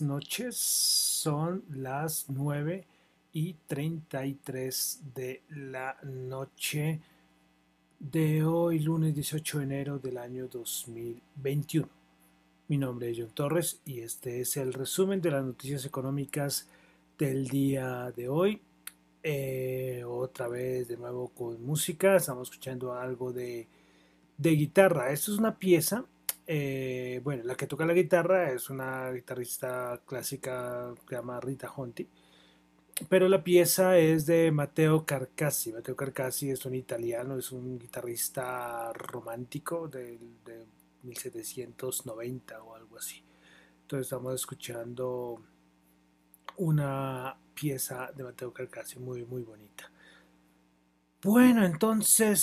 Noches, son las 9 y 33 de la noche de hoy, lunes 18 de enero del año 2021. Mi nombre es John Torres y este es el resumen de las noticias económicas del día de hoy. Eh, otra vez de nuevo con música, estamos escuchando algo de, de guitarra. Esto es una pieza eh, bueno, la que toca la guitarra es una guitarrista clásica que se llama Rita Honti. Pero la pieza es de Matteo Carcassi. Matteo Carcassi es un italiano, es un guitarrista romántico de, de 1790 o algo así. Entonces estamos escuchando una pieza de Matteo Carcassi muy, muy bonita. Bueno, entonces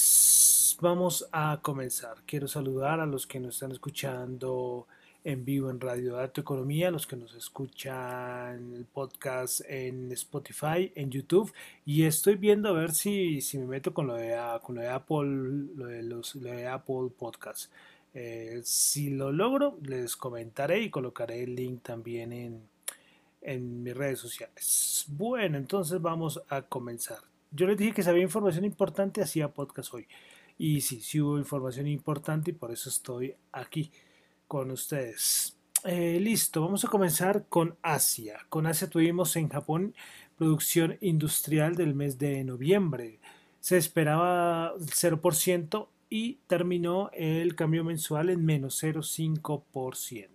vamos a comenzar. Quiero saludar a los que nos están escuchando en vivo en Radio Dato Economía, los que nos escuchan el podcast en Spotify, en YouTube, y estoy viendo a ver si, si me meto con lo de, Apple, lo de Apple Podcast. Eh, si lo logro, les comentaré y colocaré el link también en, en mis redes sociales. Bueno, entonces vamos a comenzar yo les dije que si había información importante, hacía podcast hoy. Y sí, sí hubo información importante y por eso estoy aquí con ustedes. Eh, listo, vamos a comenzar con Asia. Con Asia tuvimos en Japón producción industrial del mes de noviembre. Se esperaba 0% y terminó el cambio mensual en menos 0,5%.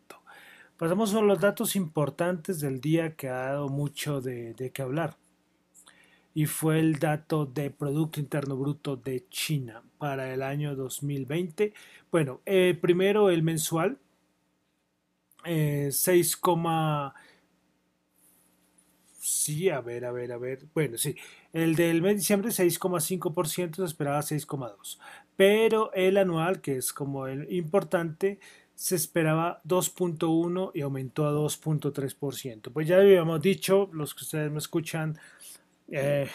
Pasamos a los datos importantes del día que ha dado mucho de, de qué hablar y fue el dato de Producto Interno Bruto de China para el año 2020. Bueno, eh, primero el mensual, eh, 6, sí, a ver, a ver, a ver. Bueno, sí, el del mes de diciembre 6,5%, se esperaba 6,2%. Pero el anual, que es como el importante, se esperaba 2.1 y aumentó a 2.3%. Pues ya habíamos dicho, los que ustedes me escuchan eh,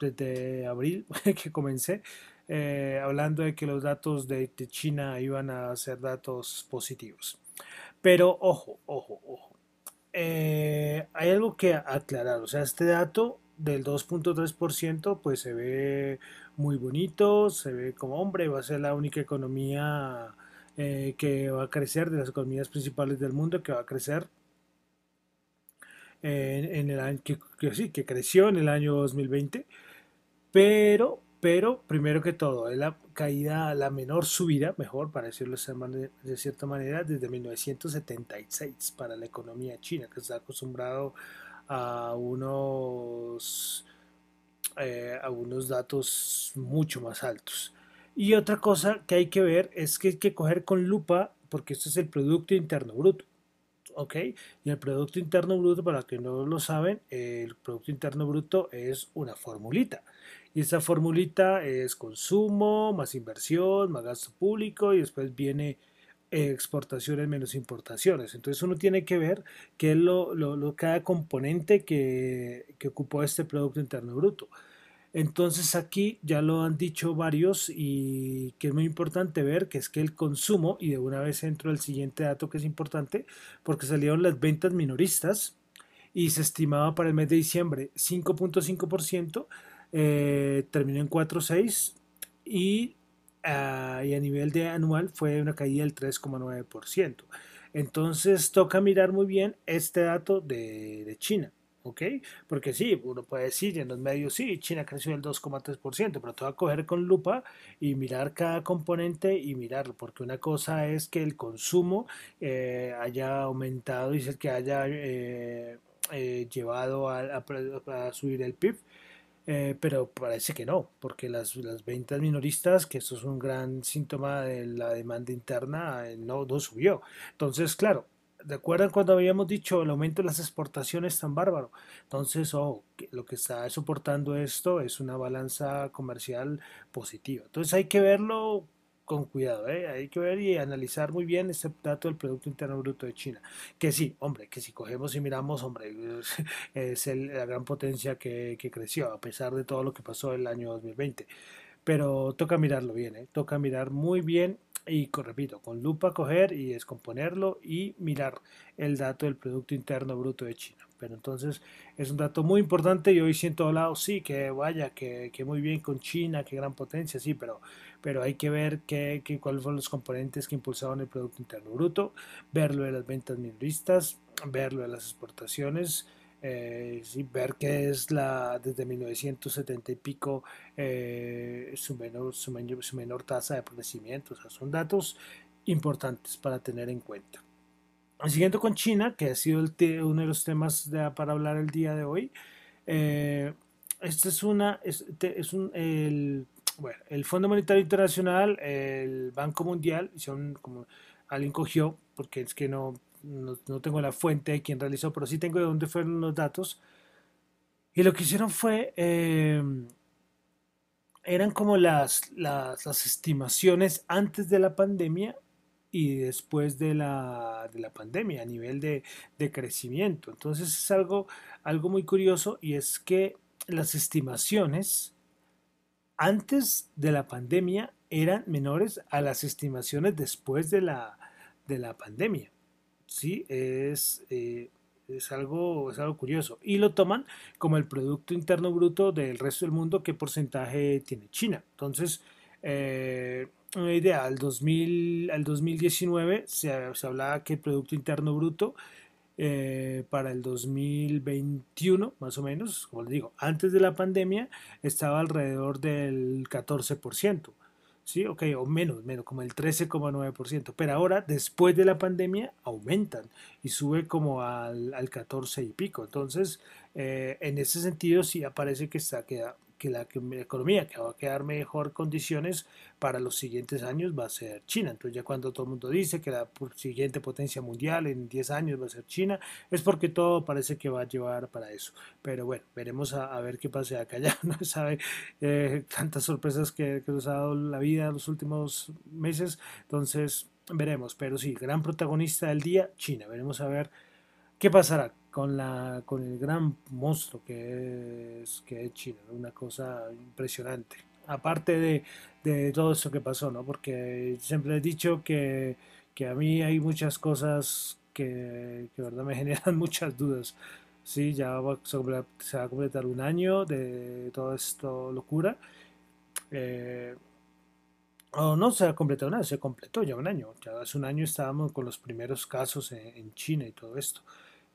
desde abril que comencé, eh, hablando de que los datos de, China iban a ser datos positivos. Pero ojo, ojo, ojo. Eh, hay algo que aclarar. O sea, este dato del 2.3% pues se ve muy bonito, se ve como hombre, va a ser la única economía que va a crecer de las economías principales del mundo, que va a crecer en, el año que, sí, que creció en el año 2020, pero, pero primero que todo, es la caída, la menor subida, mejor para decirlo de cierta manera, desde 1976 para la economía china, que está acostumbrado a unos, eh, a unos datos mucho más altos. Y otra cosa que hay que ver es que hay que coger con lupa, porque esto es el Producto Interno Bruto. ¿Ok? Y el Producto Interno Bruto, para que no lo saben, el Producto Interno Bruto es una formulita. Y esa formulita es consumo, más inversión, más gasto público y después viene exportaciones menos importaciones. Entonces uno tiene que ver qué es lo, lo, cada componente que, que ocupó este Producto Interno Bruto. Entonces aquí ya lo han dicho varios y que es muy importante ver que es que el consumo, y de una vez entro al siguiente dato que es importante, porque salieron las ventas minoristas y se estimaba para el mes de diciembre 5.5%, eh, terminó en 4.6% y, ah, y a nivel de anual fue una caída del 3.9%. Entonces toca mirar muy bien este dato de China. ¿Ok? Porque sí, uno puede decir en los medios, sí, China creció el 2,3%, pero te va a coger con lupa y mirar cada componente y mirarlo, porque una cosa es que el consumo eh, haya aumentado y es el que haya eh, eh, llevado a, subir el PIB. pero parece que no, porque las, las, ventas minoristas, que eso es un gran síntoma de la demanda interna, no, no subió. Entonces, claro, ¿Recuerdan cuando habíamos dicho el aumento de las exportaciones tan bárbaro? Entonces, oh, lo que está soportando esto es una balanza comercial positiva. Entonces hay que verlo con cuidado, ¿eh? hay que ver y analizar muy bien este dato del Producto Interno Bruto de China. Que sí, hombre, que si cogemos y miramos, hombre, es la gran potencia que, creció a pesar de todo lo que pasó el año 2020. Pero toca mirarlo bien, ¿eh? toca mirar muy bien y repito, con lupa coger y descomponerlo y mirar el dato del Producto Interno Bruto de China. Pero entonces es un dato muy importante y hoy siento lado sí, que vaya, que, que, muy bien con China, que gran potencia, sí, pero, pero hay que ver que, que, cuáles fueron los componentes que impulsaban el Producto Interno Bruto, verlo de las ventas minoristas, verlo de las exportaciones, eh, ver que es la desde 1970 y pico eh, su, menor, su, su, menor tasa de crecimiento. O sea, son datos importantes para tener en cuenta. Siguiendo con China, que ha sido el uno de los temas de, para hablar el día de hoy, eh, este es una, es un, el, bueno, el Fondo Monetario Internacional, el Banco Mundial, son como alguien cogió, porque es que no, no, tengo la fuente de quién realizó, pero sí tengo de dónde fueron los datos. Y lo que hicieron fue, eh, eran como las, las, estimaciones antes de la pandemia y después de la, de la pandemia a nivel de, de, crecimiento. Entonces es algo, algo muy curioso y es que las estimaciones antes de la pandemia eran menores a las estimaciones después de la, de la pandemia sí es, eh, es, algo, es algo curioso. Y lo toman como el Producto Interno Bruto del resto del mundo, qué porcentaje tiene China. Entonces, eh, una idea, al, 2000, al 2019 se, se, hablaba que el Producto Interno Bruto eh, para el 2021, más o menos, como les digo, antes de la pandemia, estaba alrededor del 14%. ¿Sí? Ok, o menos, menos, como el 13,9%, pero ahora, después de la pandemia, aumentan y sube como al, al 14 y pico. Entonces, eh, en ese sentido, sí aparece que está, queda, que la, economía que va a quedar mejor condiciones para los siguientes años va a ser China. Entonces ya cuando todo el mundo dice que la siguiente potencia mundial en 10 años va a ser China, es porque todo parece que va a llevar para eso. Pero bueno, veremos a, ver qué pasa acá. Ya no sabe eh, tantas sorpresas que, que nos ha dado la vida los últimos meses. Entonces veremos. Pero sí, gran protagonista del día, China. Veremos a ver qué pasará con, la, con el gran monstruo que es, que es China, una cosa impresionante. Aparte de, de todo eso que pasó, ¿no? Porque siempre he dicho que, que a mí hay muchas cosas que, que verdad me generan muchas dudas. Sí, ya va, se va a completar un año de toda esta locura. Eh, o no se ha completado nada, se completó ya un año. Ya hace un año estábamos con los primeros casos en, en China y todo esto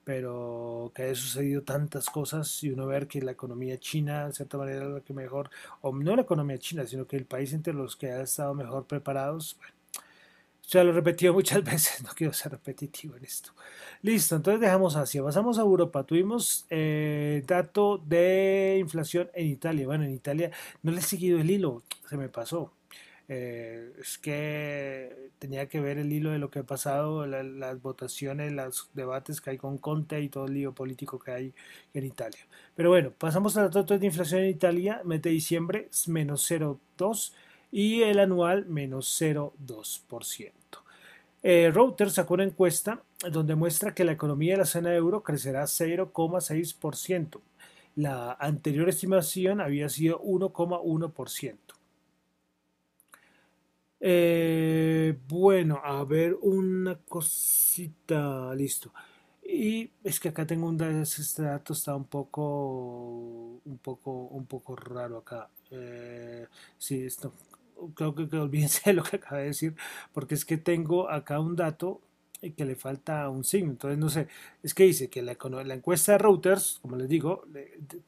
pero que haya sucedido tantas cosas y uno ver que la economía china, de cierta manera, la que mejor, o no la economía china, sino que el país entre los que ha estado mejor preparados, bueno, ya lo he repetido muchas veces, no quiero ser repetitivo en esto. Listo, entonces dejamos Asia, pasamos a Europa. Tuvimos eh, dato de inflación en Italia. Bueno, en Italia no le he seguido el hilo, se me pasó. Eh, es que tenía que ver el hilo de lo que ha pasado, las votaciones, los debates que hay con Conte y todo el lío político que hay en Italia. Pero bueno, pasamos a los datos de inflación en Italia, mes de diciembre menos 0,2 y el anual menos 0,2%. Eh, Reuters sacó una encuesta donde muestra que la economía de la zona euro crecerá 0,6%. La anterior estimación había sido 1,1%. Eh, bueno, a ver una cosita, listo. Y es que acá tengo un este dato está un poco, un poco, un poco raro acá. Eh, sí, esto, creo que, que olvídense de lo que acabo de decir, porque es que tengo acá un dato que le falta un signo. Entonces, no sé, es que dice que la, la encuesta de Reuters, como les digo,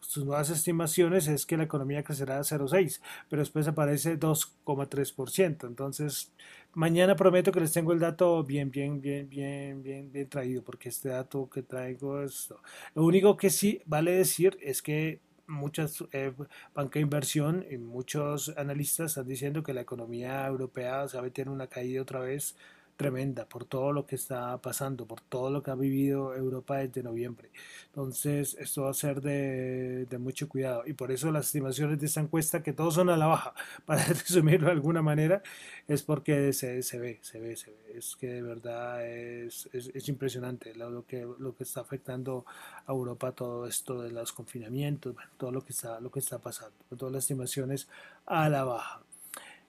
sus nuevas estimaciones es que la economía crecerá a 0,6, pero después aparece 2,3%. Entonces, mañana prometo que les tengo el dato bien, bien, bien, bien, bien, bien traído, porque este dato que traigo es... Lo único que sí vale decir es que muchas eh, banca de inversión y muchos analistas están diciendo que la economía europea sabe tener una caída otra vez tremenda por todo lo que está pasando, por todo lo que ha vivido Europa desde noviembre. Entonces, esto va a ser de, mucho cuidado. Y por eso las estimaciones de esta encuesta, que todos son a la baja, para resumirlo de alguna manera, es porque se, ve, se ve, se ve. Es que de verdad es, es, impresionante lo, que, lo que está afectando a Europa todo esto de los confinamientos, todo lo que está, lo que está pasando. Todas las estimaciones a la baja.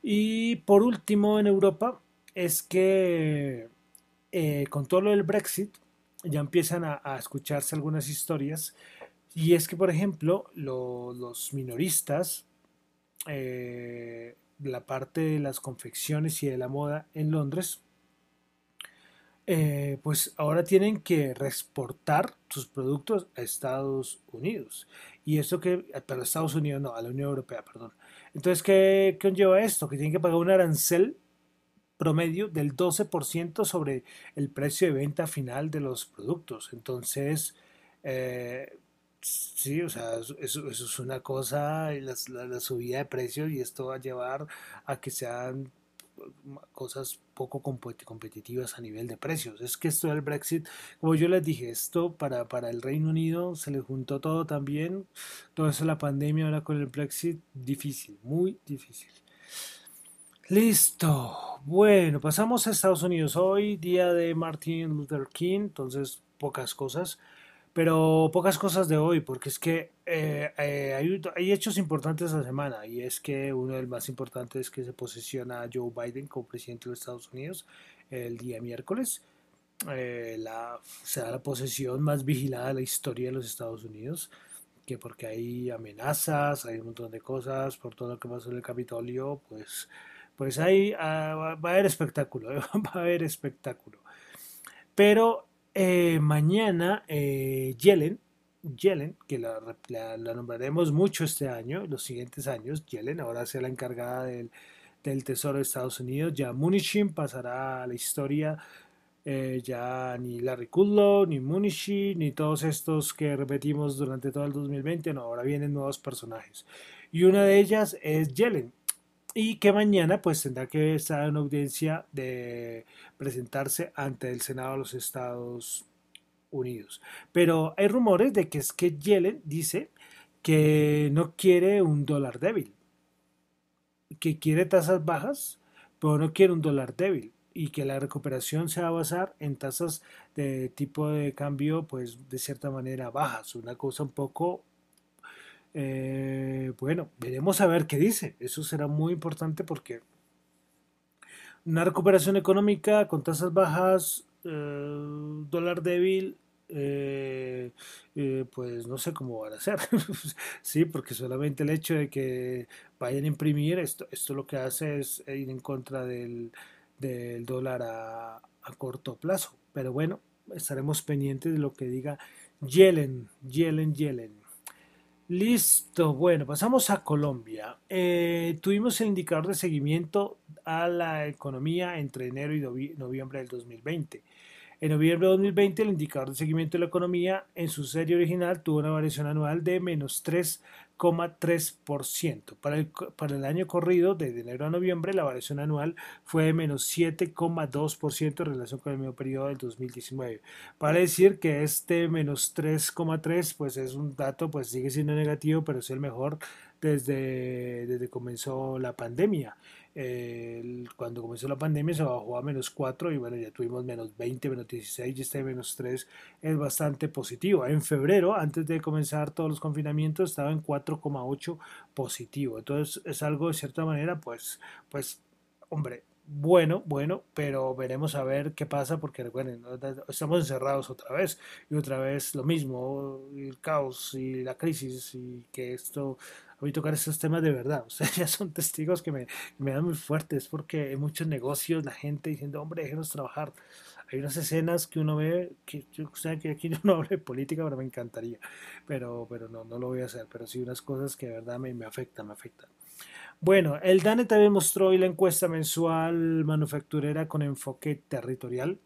Y por último, en Europa, es que eh, con todo lo del Brexit ya empiezan a, escucharse algunas historias y es que, por ejemplo, los minoristas, eh, la parte de las confecciones y de la moda en Londres, eh, pues ahora tienen que reexportar sus productos a Estados Unidos. Y esto que, pero Estados Unidos no, a la Unión Europea, perdón. Entonces, ¿qué, qué conlleva esto? Que tienen que pagar un arancel promedio del 12% sobre el precio de venta final de los productos. Entonces, eh, sí, o sea, eso, es una cosa, la, la, subida de precios y esto va a llevar a que sean cosas poco competitivas a nivel de precios. Es que esto del Brexit, como yo les dije, esto para, para el Reino Unido se le juntó todo también, todo eso la pandemia ahora con el Brexit, difícil, muy difícil. Listo. Bueno, pasamos a Estados Unidos. Hoy, día de Martin Luther King, entonces pocas cosas, pero pocas cosas de hoy, porque es que eh, eh, hay, hechos importantes la semana, y es que uno de los más importantes es que se posiciona Joe Biden como presidente de los Estados Unidos el día miércoles. Eh, la, será la posesión más vigilada de la historia de los Estados Unidos que porque hay amenazas, hay un montón de cosas, por todo lo que pasó en el Capitolio, pues pues ahí ah, va a haber espectáculo, va a haber espectáculo. Pero eh, mañana eh, Yellen, Yellen, que la, nombraremos mucho este año, los siguientes años, Yellen ahora será la encargada del, Tesoro de Estados Unidos, ya Munishin pasará a la historia, eh, ya ni Larry Kudlow, ni Munishin, ni todos estos que repetimos durante todo el 2020, no, ahora vienen nuevos personajes. Y una de ellas es Yellen, y que mañana pues tendrá que estar en audiencia de presentarse ante el Senado de los Estados Unidos. Pero hay rumores de que es que Yellen dice que no quiere un dólar débil, que quiere tasas bajas, pero no quiere un dólar débil y que la recuperación se va a basar en tasas de tipo de cambio pues de cierta manera bajas, una cosa un poco eh, bueno, veremos a ver qué dice. Eso será muy importante porque una recuperación económica con tasas bajas, eh, dólar débil, eh, pues no sé cómo van a ser. sí, porque solamente el hecho de que vayan a imprimir, esto, esto lo que hace es ir en contra del, dólar a, a corto plazo. Pero bueno, estaremos pendientes de lo que diga Yellen, Yellen, Yellen. Listo, bueno, pasamos a Colombia. Eh, tuvimos el indicador de seguimiento a la economía entre enero y noviembre del 2020. En noviembre de 2020 el indicador de seguimiento de la economía en su serie original tuvo una variación anual de menos 3 para el, para el año corrido, de enero a noviembre, la variación anual fue de menos 7,2% en relación con el mismo periodo del 2019. Para decir que este menos 3,3 pues es un dato, pues sigue siendo negativo, pero es el mejor desde, desde comenzó la pandemia cuando comenzó la pandemia se bajó a menos 4 y bueno, ya tuvimos menos 20, menos 16 y este menos 3 es bastante positivo. En febrero, antes de comenzar todos los confinamientos, estaba en 4,8 positivo. Entonces es algo de cierta manera, pues, pues, hombre, bueno, bueno, pero veremos a ver qué pasa porque recuerden, estamos encerrados otra vez y otra vez lo mismo, el caos y la crisis y que esto a tocar esos temas de verdad. Sea, ya son testigos que me, me dan muy fuertes porque hay muchos negocios, la gente diciendo, hombre, déjenos trabajar. Hay unas escenas que uno ve, que yo sé que aquí no hablo de política, pero me encantaría. Pero, pero no, no lo voy a hacer. Pero sí unas cosas que de verdad me, me afectan, me afectan. Bueno, el DANE también mostró hoy la encuesta mensual manufacturera con enfoque territorial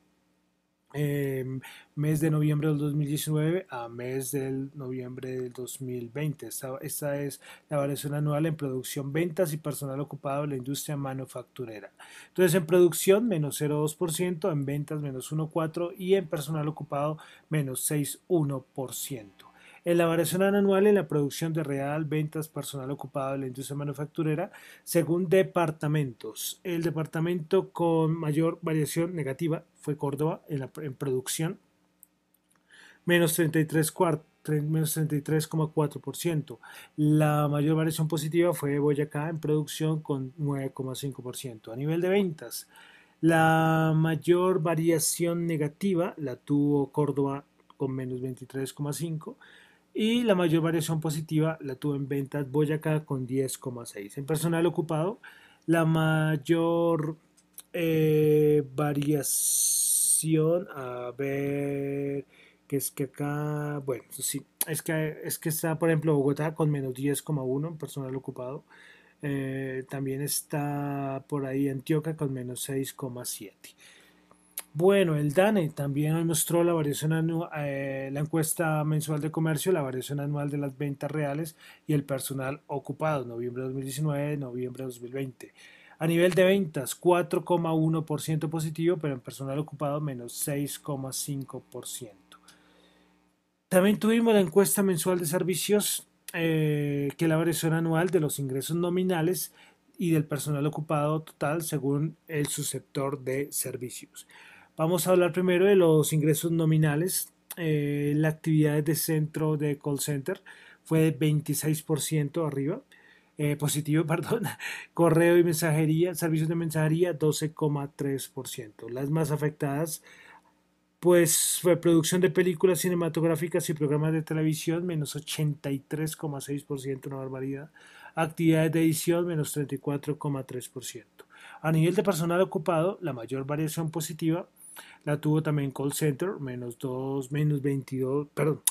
Em, mes de noviembre del 2019 a mes del noviembre del 2020. Esta, esta, es la variación anual en producción, ventas y personal ocupado en la industria manufacturera. Entonces, en producción, menos 0,2%, en ventas, menos 1,4% y en personal ocupado, menos 6,1% en la variación anual en la producción de real, ventas, personal ocupado en la industria manufacturera, según departamentos. El departamento con mayor variación negativa fue Córdoba en, producción, menos 33,4%. La mayor variación positiva fue Boyacá en producción con 9,5%. A nivel de ventas, La mayor variación negativa la tuvo Córdoba con menos 23,5 y la mayor variación positiva la tuvo en ventas Boyacá con 10,6. En personal ocupado, la mayor eh, variación, a ver, que es que acá, bueno, sí, es que, es que está, por ejemplo, Bogotá con menos 10,1 en personal ocupado. Eh, también está por ahí Antioquia con menos 6,7. Bueno, el DANE también mostró la variación anual, eh, la encuesta mensual de comercio, la variación anual de las ventas reales y el personal ocupado, noviembre de 2019, noviembre de 2020. A nivel de ventas, 4,1% positivo, pero en personal ocupado menos 6,5%. También tuvimos la encuesta mensual de servicios, eh, que es la variación anual de los ingresos nominales y del personal ocupado total según el subsector de servicios. Vamos a hablar primero de los ingresos nominales. Eh, la actividad de centro de call center fue de 26% arriba, eh, positivo, perdón. Correo y mensajería, servicios de mensajería 12,3%. Las más afectadas, pues fue producción de películas cinematográficas y programas de televisión, menos 83,6%, una barbaridad. Actividades de edición, menos 34,3%. A nivel de personal ocupado, la mayor variación positiva la tuvo también call center, menos 2, menos 22, perdón,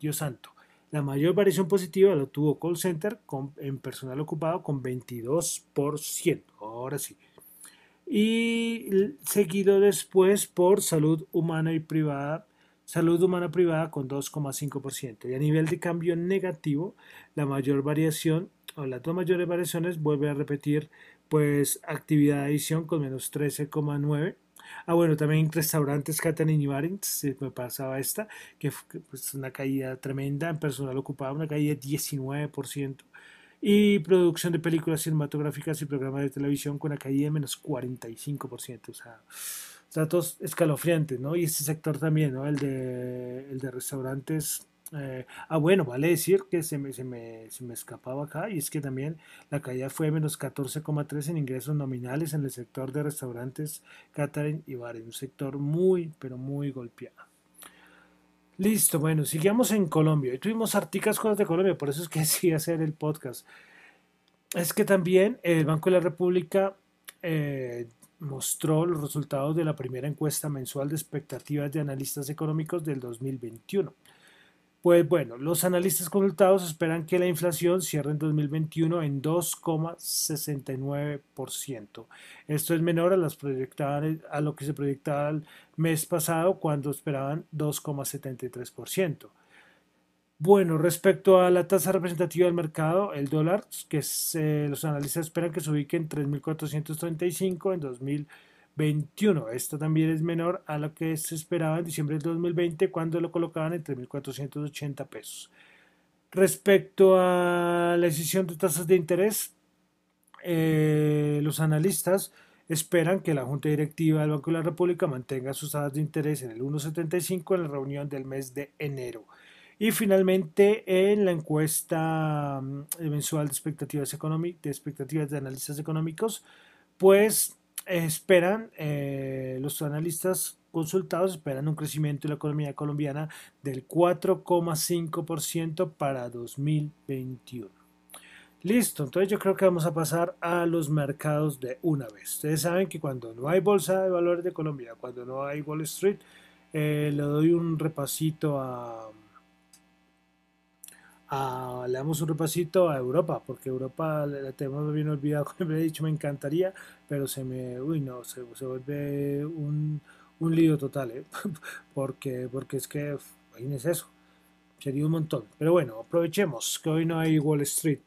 Dios santo. La mayor variación positiva la tuvo call center con, en personal ocupado con 22%. Ahora sí. Y seguido después por salud humana y privada. Salud humana privada con 2,5%. Y a nivel de cambio negativo, la mayor variación, o las dos mayores variaciones, vuelve a repetir, pues actividad de edición con menos 13,9%. Ah, bueno, también restaurantes catering y Barings, me pasaba esta, que fue pues, una caída tremenda en personal ocupado, una caída de 19%. Y producción de películas cinematográficas y programas de televisión con una caída de menos 45%. O sea, datos escalofriantes, ¿no? Y este sector también, ¿no? El de, el de restaurantes eh, ah, bueno, vale decir que se me, se, me, se me, escapaba acá y es que también la caída fue menos 14,3 en ingresos nominales en el sector de restaurantes, catering y bares, un sector muy, pero muy golpeado. Listo, bueno, sigamos en Colombia. Y tuvimos articas cosas de Colombia, por eso es que sí hacer el podcast. Es que también el Banco de la República eh, mostró los resultados de la primera encuesta mensual de expectativas de analistas económicos del 2021. Pues bueno, los analistas consultados esperan que la inflación cierre en 2021 en 2,69%. Esto es menor a, lo que se proyectaba el mes pasado cuando esperaban 2,73%. Bueno, respecto a la tasa representativa del mercado, el dólar, que los analistas esperan que se ubique en 3.435 en 2021 21. Esto también es menor a lo que se esperaba en diciembre del 2020 cuando lo colocaban en 3.480 pesos. Respecto a la decisión de tasas de interés, eh, los analistas esperan que la Junta Directiva del Banco de la República mantenga sus tasas de interés en el 1.75 en la reunión del mes de enero. Y finalmente, en la encuesta mm, mensual de expectativas, de expectativas de analistas económicos, pues esperan, eh, los analistas consultados esperan un crecimiento de la economía colombiana del 4,5% para 2021. Listo, entonces yo creo que vamos a pasar a los mercados de una vez. Ustedes saben que cuando no hay bolsa de valores de Colombia, cuando no hay Wall Street, eh, le doy un repasito a, le damos un repasito a Europa, porque Europa la tenemos bien olvidado, como he dicho, me encantaría, pero se me, uy no, se, se vuelve un, un, lío total, ¿eh? porque, porque es que, imagínense eso, sería un montón. Pero bueno, aprovechemos que hoy no hay Wall Street.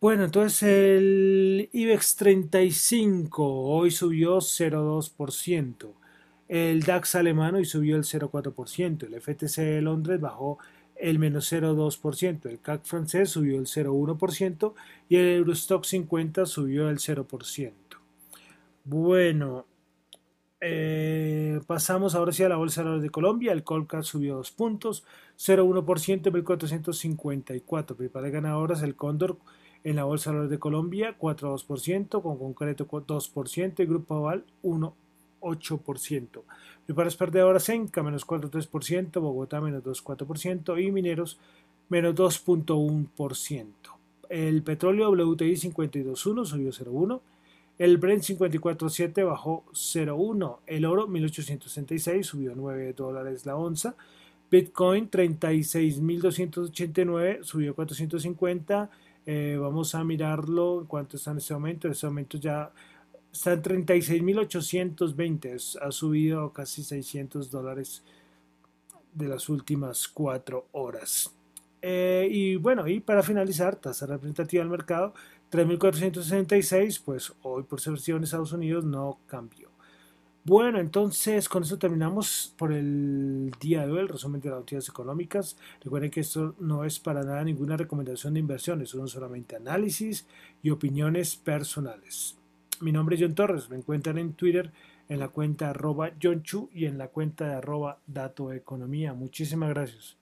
Bueno, entonces el IBEX 35 hoy subió 0,2%. El DAX alemán hoy subió el 0,4%. El FTC de Londres bajó el menos 0,2%, el CAC francés subió el 0,1% y el Eurostock 50 subió el 0%. Bueno, eh, pasamos ahora sí a la Bolsa de Colombia, el Colca subió 2 puntos, 0,1%, 1454, principales ganadoras, el Cóndor En la Bolsa de Valores de Colombia 4,2%, con concreto 2% y Grupo Aval 1,8%. Preparas perdedoras Enca menos 4,3%, Bogotá menos 2,4% y Mineros menos 2,1%. El petróleo WTI 52.1 subió 0,1. El Brent 54.7 bajó 0,1. El oro 1866 subió 9 dólares la onza. Bitcoin 36.289 subió 450. Eh, vamos a mirarlo en cuanto está en este momento. En este momento ya está en 36.820. Ha subido casi 600 dólares de las últimas cuatro horas. Eh, y bueno, y para finalizar, tasa representativa del mercado 3.466, pues hoy por ser en Estados Unidos no cambió. Bueno, entonces con eso terminamos por el día de hoy, el resumen de las noticias económicas. Recuerden que esto no es para nada ninguna recomendación de inversiones, son solamente análisis y opiniones personales. Mi nombre es John Torres, me encuentran en Twitter en la cuenta arroba John Chu y en la cuenta de arroba Dato Economía. Muchísimas gracias.